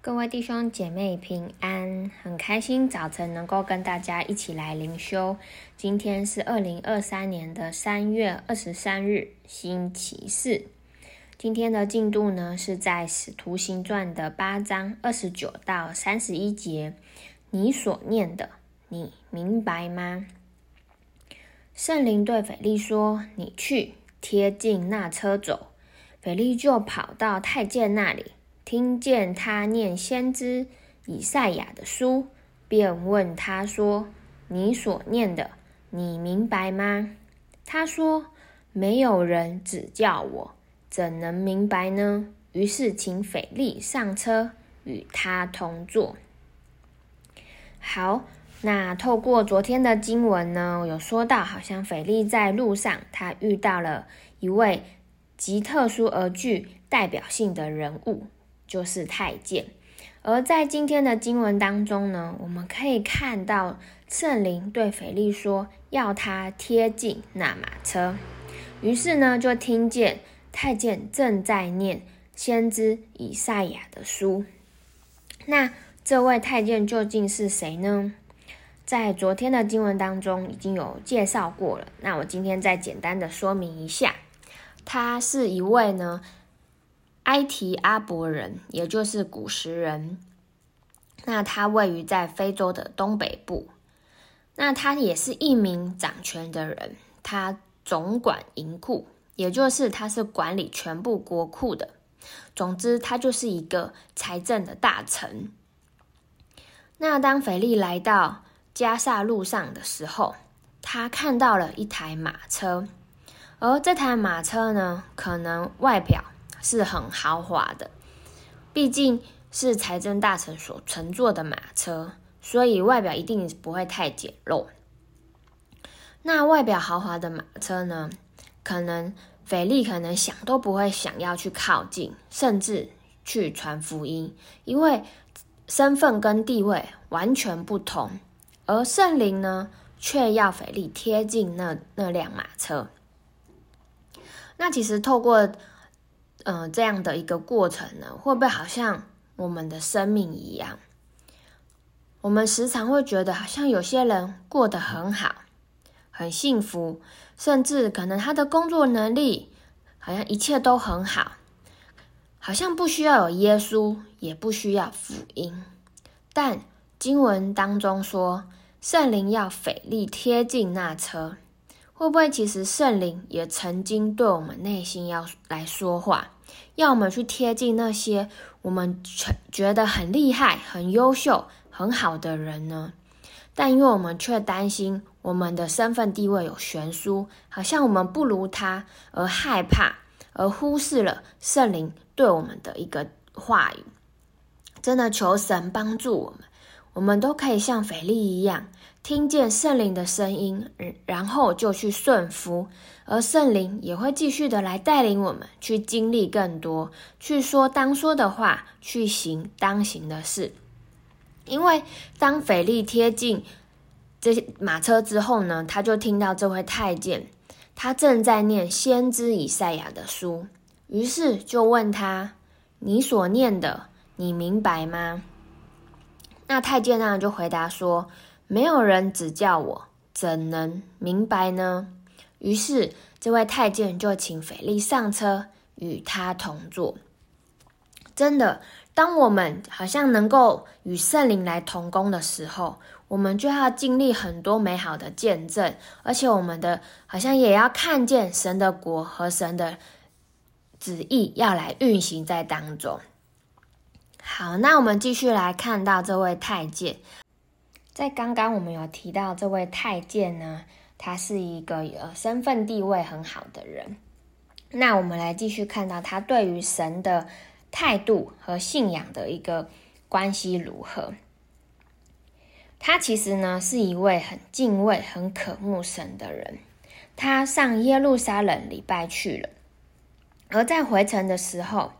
各位弟兄姐妹平安，很开心早晨能够跟大家一起来灵修。今天是二零二三年的三月二十三日，星期四。今天的进度呢是在《使徒行传》的八章二十九到三十一节。你所念的，你明白吗？圣灵对腓利说：“你去，贴近那车走。”腓利就跑到太监那里。听见他念先知以赛亚的书，便问他说：“你所念的，你明白吗？”他说：“没有人指教我，怎能明白呢？”于是请斐利上车，与他同坐。好，那透过昨天的经文呢，有说到，好像斐利在路上，他遇到了一位极特殊而具代表性的人物。就是太监，而在今天的经文当中呢，我们可以看到圣灵对腓利说，要他贴近那马车。于是呢，就听见太监正在念先知以赛亚的书。那这位太监究竟是谁呢？在昨天的经文当中已经有介绍过了。那我今天再简单的说明一下，他是一位呢。埃提阿伯人，也就是古时人，那他位于在非洲的东北部。那他也是一名掌权的人，他总管银库，也就是他是管理全部国库的。总之，他就是一个财政的大臣。那当腓利来到加萨路上的时候，他看到了一台马车，而这台马车呢，可能外表。是很豪华的，毕竟是财政大臣所乘坐的马车，所以外表一定不会太简陋。那外表豪华的马车呢，可能腓利可能想都不会想要去靠近，甚至去传福音，因为身份跟地位完全不同。而圣灵呢，却要腓利贴近那那辆马车。那其实透过。嗯、这样的一个过程呢，会不会好像我们的生命一样？我们时常会觉得，好像有些人过得很好，很幸福，甚至可能他的工作能力好像一切都很好，好像不需要有耶稣，也不需要福音。但经文当中说，圣灵要腓力贴近那车。会不会其实圣灵也曾经对我们内心要来说话，要我们去贴近那些我们觉得很厉害、很优秀、很好的人呢？但因为我们却担心我们的身份地位有悬殊，好像我们不如他而害怕，而忽视了圣灵对我们的一个话语。真的求神帮助我们，我们都可以像腓力一样。听见圣灵的声音，然后就去顺服，而圣灵也会继续的来带领我们去经历更多，去说当说的话，去行当行的事。因为当腓力贴近这些马车之后呢，他就听到这位太监，他正在念先知以赛亚的书，于是就问他：“你所念的，你明白吗？”那太监呢就回答说。没有人指教我，怎能明白呢？于是这位太监就请腓利上车，与他同坐。真的，当我们好像能够与圣灵来同工的时候，我们就要经历很多美好的见证，而且我们的好像也要看见神的国和神的旨意要来运行在当中。好，那我们继续来看到这位太监。在刚刚我们有提到这位太监呢，他是一个呃身份地位很好的人。那我们来继续看到他对于神的态度和信仰的一个关系如何。他其实呢是一位很敬畏、很渴慕神的人。他上耶路撒冷礼拜去了，而在回程的时候，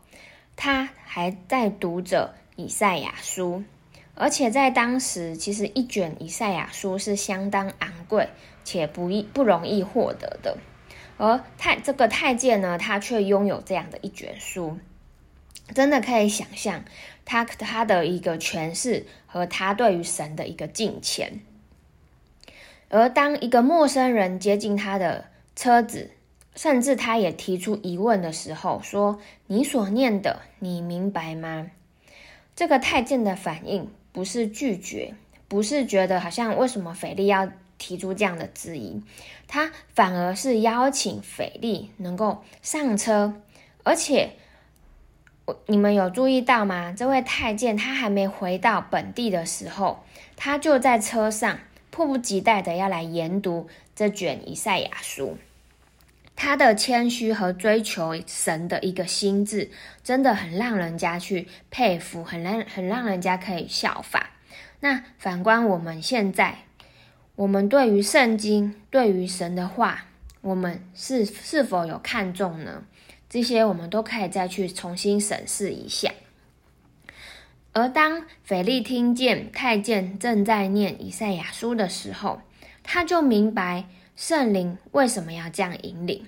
他还在读着以赛亚书。而且在当时，其实一卷以赛亚书是相当昂贵且不易不容易获得的。而太这个太监呢，他却拥有这样的一卷书，真的可以想象，他他的一个诠释和他对于神的一个敬虔。而当一个陌生人接近他的车子，甚至他也提出疑问的时候，说：“你所念的，你明白吗？”这个太监的反应不是拒绝，不是觉得好像为什么斐利要提出这样的质疑，他反而是邀请斐利能够上车，而且，我你们有注意到吗？这位太监他还没回到本地的时候，他就在车上迫不及待的要来研读这卷以赛亚书。他的谦虚和追求神的一个心智，真的很让人家去佩服，很让很让人家可以效法。那反观我们现在，我们对于圣经、对于神的话，我们是是否有看重呢？这些我们都可以再去重新审视一下。而当斐利听见太监正在念以赛亚书的时候，他就明白。圣灵为什么要这样引领？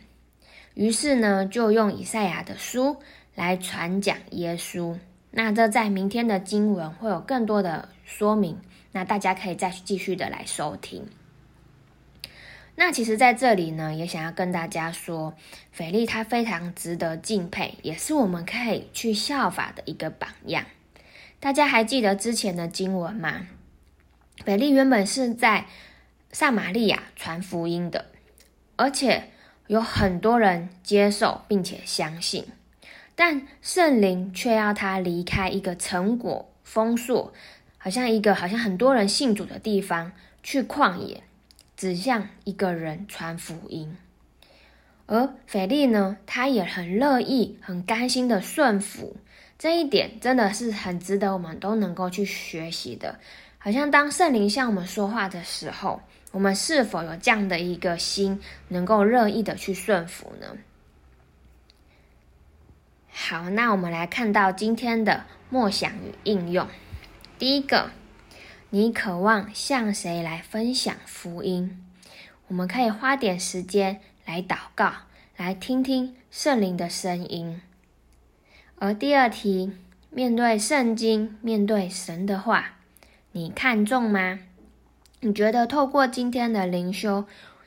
于是呢，就用以赛亚的书来传讲耶稣。那这在明天的经文会有更多的说明，那大家可以再继续的来收听。那其实在这里呢，也想要跟大家说，斐利他非常值得敬佩，也是我们可以去效法的一个榜样。大家还记得之前的经文吗？斐利原本是在。撒玛利亚传福音的，而且有很多人接受并且相信，但圣灵却要他离开一个成果丰硕，好像一个好像很多人信主的地方，去旷野，指向一个人传福音。而斐利呢，他也很乐意、很甘心的顺服，这一点真的是很值得我们都能够去学习的。好像当圣灵向我们说话的时候。我们是否有这样的一个心，能够乐意的去顺服呢？好，那我们来看到今天的默想与应用。第一个，你渴望向谁来分享福音？我们可以花点时间来祷告，来听听圣灵的声音。而第二题，面对圣经，面对神的话，你看重吗？你觉得透过今天的灵修，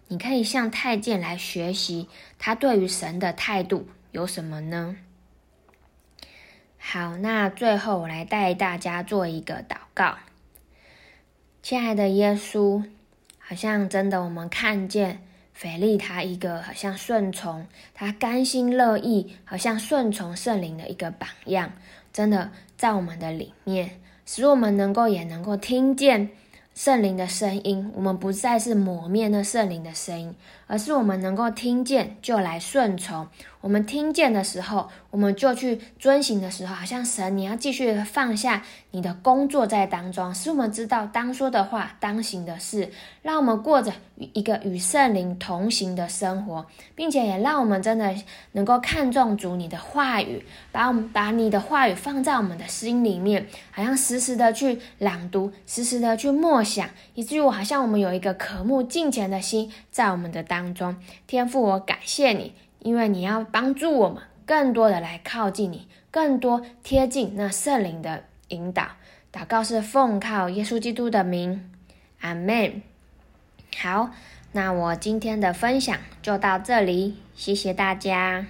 你可以向太监来学习他对于神的态度有什么呢？好，那最后我来带大家做一个祷告。亲爱的耶稣，好像真的我们看见斐利他一个好像顺从，他甘心乐意，好像顺从圣灵的一个榜样，真的在我们的里面，使我们能够也能够听见。圣灵的声音，我们不再是抹灭那圣灵的声音，而是我们能够听见就来顺从。我们听见的时候，我们就去遵行的时候，好像神，你要继续放下你的工作在当中，使我们知道当说的话、当行的事，让我们过着一个与圣灵同行的生活，并且也让我们真的能够看重主你的话语，把我们把你的话语放在我们的心里面，好像时时的去朗读，时时的去默想，以至于我好像我们有一个渴慕敬虔的心在我们的当中。天父，我感谢你，因为你要帮助我们更多的来靠近你，更多贴近那圣灵的引导。祷告是奉靠耶稣基督的名，阿门。好，那我今天的分享就到这里，谢谢大家。